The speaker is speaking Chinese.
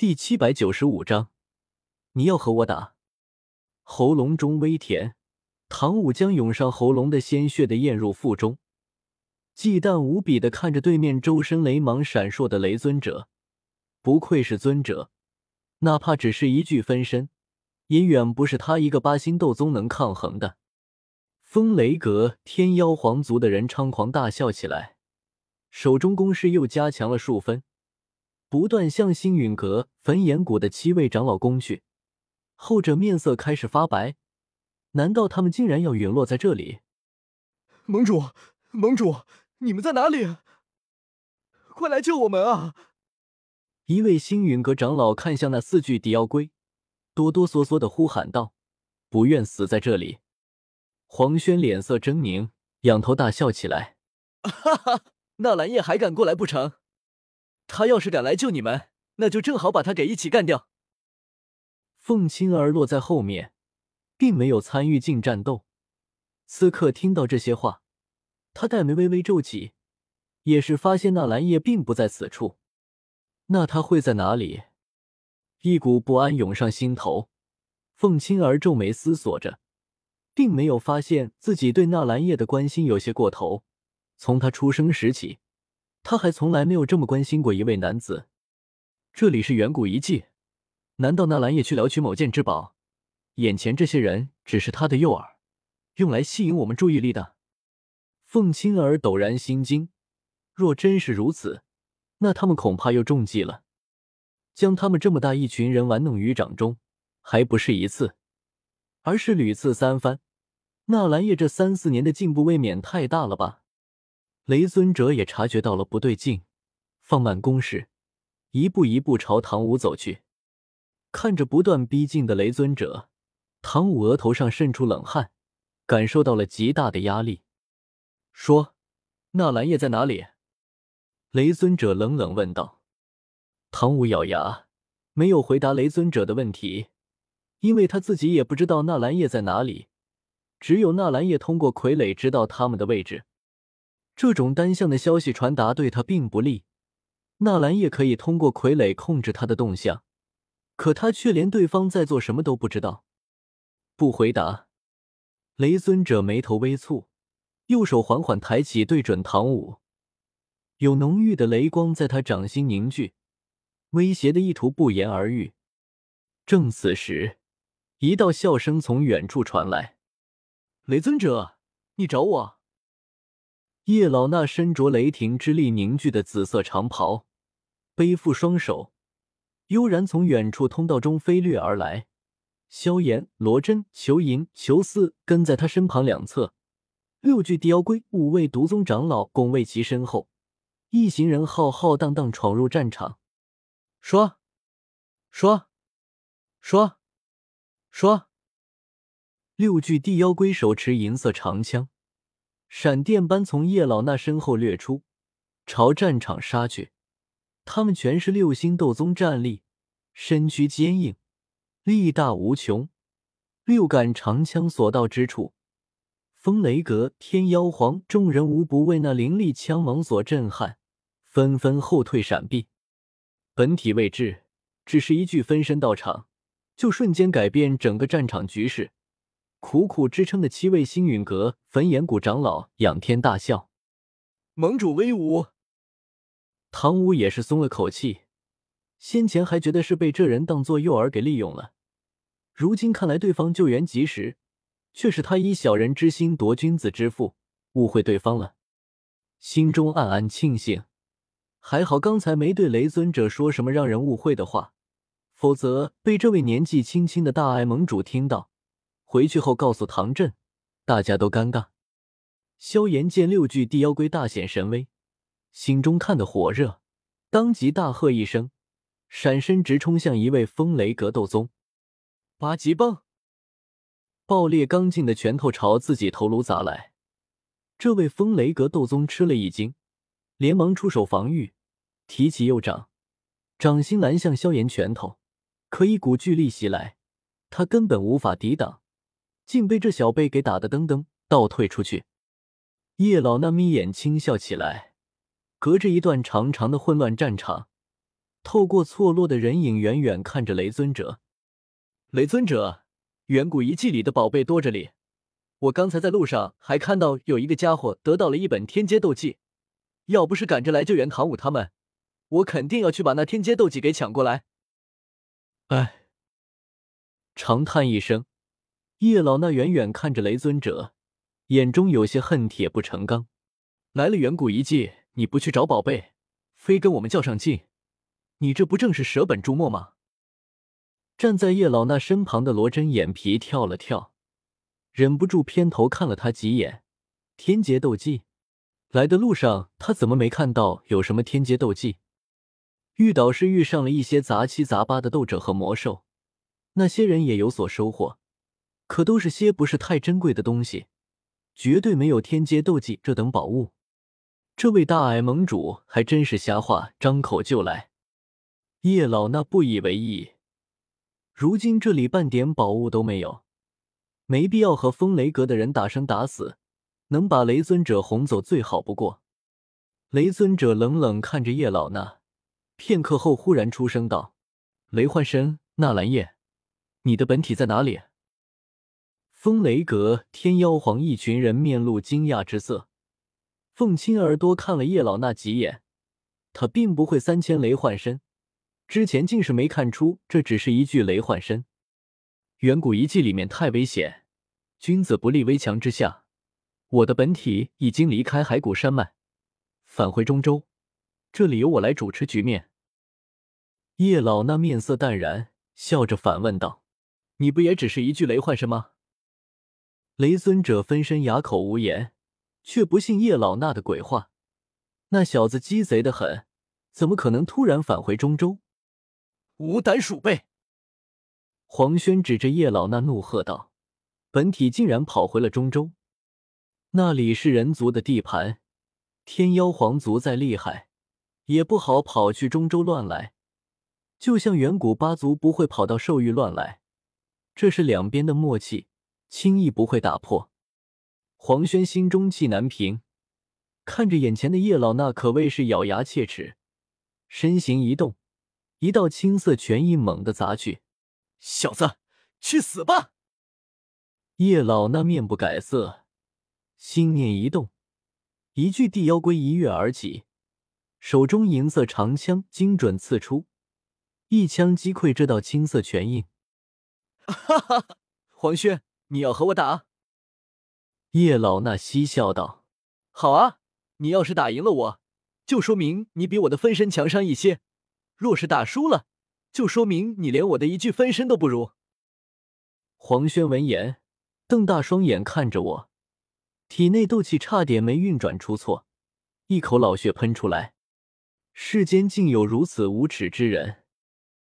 第七百九十五章，你要和我打？喉咙中微甜，唐舞将涌上喉咙的鲜血的咽入腹中，忌惮无比的看着对面周身雷芒闪烁的雷尊者，不愧是尊者，哪怕只是一具分身，也远不是他一个八星斗宗能抗衡的。风雷阁天妖皇族的人猖狂大笑起来，手中攻势又加强了数分。不断向星陨阁焚炎谷的七位长老攻去，后者面色开始发白。难道他们竟然要陨落在这里？盟主，盟主，你们在哪里？快来救我们啊！一位星陨阁长老看向那四具迪奥龟，哆哆嗦嗦的呼喊道：“不愿死在这里。”黄轩脸色狰狞，仰头大笑起来：“哈哈，纳兰叶还敢过来不成？”他要是敢来救你们，那就正好把他给一起干掉。凤青儿落在后面，并没有参与进战斗。此刻听到这些话，他黛眉微微皱起，也是发现纳兰叶并不在此处。那他会在哪里？一股不安涌上心头。凤青儿皱眉思索着，并没有发现自己对纳兰叶的关心有些过头。从他出生时起。他还从来没有这么关心过一位男子。这里是远古遗迹，难道纳兰叶去撩取某件至宝？眼前这些人只是他的诱饵，用来吸引我们注意力的。凤青儿陡然心惊，若真是如此，那他们恐怕又中计了。将他们这么大一群人玩弄于掌中，还不是一次，而是屡次三番。纳兰叶这三四年的进步未免太大了吧？雷尊者也察觉到了不对劲，放慢攻势，一步一步朝唐舞走去。看着不断逼近的雷尊者，唐舞额头上渗出冷汗，感受到了极大的压力。说：“纳兰叶在哪里？”雷尊者冷冷问道。唐舞咬牙，没有回答雷尊者的问题，因为他自己也不知道纳兰叶在哪里，只有纳兰叶通过傀儡知道他们的位置。这种单向的消息传达对他并不利。纳兰叶可以通过傀儡控制他的动向，可他却连对方在做什么都不知道。不回答，雷尊者眉头微蹙，右手缓缓抬起，对准唐舞，有浓郁的雷光在他掌心凝聚，威胁的意图不言而喻。正此时，一道笑声从远处传来：“雷尊者，你找我？”叶老那身着雷霆之力凝聚的紫色长袍，背负双手，悠然从远处通道中飞掠而来。萧炎、罗真、裘银、裘思跟在他身旁两侧，六具地妖龟、五位毒宗长老拱卫其身后，一行人浩浩荡荡闯入战场。说，说，说，说，六具地妖龟手持银色长枪。闪电般从叶老那身后掠出，朝战场杀去。他们全是六星斗宗战力，身躯坚硬，力大无穷。六杆长枪所到之处，风雷阁、天妖皇众人无不为那凌厉枪芒所震撼，纷纷后退闪避。本体未至，只是一具分身到场，就瞬间改变整个战场局势。苦苦支撑的七位星陨阁焚炎谷长老仰天大笑：“盟主威武！”唐舞也是松了口气，先前还觉得是被这人当做诱饵给利用了，如今看来对方救援及时，却是他以小人之心夺君子之腹，误会对方了，心中暗暗庆幸，还好刚才没对雷尊者说什么让人误会的话，否则被这位年纪轻轻的大爱盟主听到。回去后告诉唐振，大家都尴尬。萧炎见六具地妖龟大显神威，心中看得火热，当即大喝一声，闪身直冲向一位风雷格斗宗。八级棒！爆裂刚劲的拳头朝自己头颅砸来。这位风雷格斗宗吃了一惊，连忙出手防御，提起右掌，掌心拦向萧炎拳头，可一股巨力袭来，他根本无法抵挡。竟被这小辈给打得噔噔倒退出去。叶老那眯眼轻笑起来。隔着一段长长的混乱战场，透过错落的人影，远远看着雷尊者。雷尊者，远古遗迹里的宝贝多着哩。我刚才在路上还看到有一个家伙得到了一本天阶斗技，要不是赶着来救援唐舞他们，我肯定要去把那天阶斗技给抢过来。哎，长叹一声，叶老那远远看着雷尊者，眼中有些恨铁不成钢。来了远古遗迹，你不去找宝贝，非跟我们较上劲，你这不正是舍本逐末吗？站在叶老那身旁的罗真眼皮跳了跳。忍不住偏头看了他几眼，天劫斗技。来的路上，他怎么没看到有什么天劫斗技？遇到是遇上了一些杂七杂八的斗者和魔兽，那些人也有所收获，可都是些不是太珍贵的东西，绝对没有天阶斗技这等宝物。这位大矮盟主还真是瞎话，张口就来。叶老那不以为意，如今这里半点宝物都没有。没必要和风雷阁的人打生打死，能把雷尊者哄走最好不过。雷尊者冷冷看着叶老那，片刻后忽然出声道：“雷幻身，纳兰叶，你的本体在哪里？”风雷阁天妖皇一群人面露惊讶之色。凤青耳朵看了叶老那几眼，他并不会三千雷幻身，之前竟是没看出这只是一具雷幻身。远古遗迹里面太危险，君子不立危墙之下。我的本体已经离开海谷山脉，返回中州，这里由我来主持局面。叶老那面色淡然，笑着反问道：“你不也只是一具雷幻身吗？”雷尊者分身哑口无言，却不信叶老那的鬼话。那小子鸡贼的很，怎么可能突然返回中州？无胆鼠辈！黄轩指着叶老那怒喝道：“本体竟然跑回了中州，那里是人族的地盘，天妖皇族再厉害，也不好跑去中州乱来。就像远古八族不会跑到兽域乱来，这是两边的默契，轻易不会打破。”黄轩心中气难平，看着眼前的叶老那，可谓是咬牙切齿，身形一动，一道青色拳意猛地砸去。小子，去死吧！叶老那面不改色，心念一动，一具地妖龟一跃而起，手中银色长枪精准刺出，一枪击溃这道青色拳印。哈哈，黄轩，你要和我打？叶老那嬉笑道：“好啊，你要是打赢了我，就说明你比我的分身强上一些；若是打输了，”就说明你连我的一具分身都不如。黄轩闻言，瞪大双眼看着我，体内斗气差点没运转出错，一口老血喷出来。世间竟有如此无耻之人！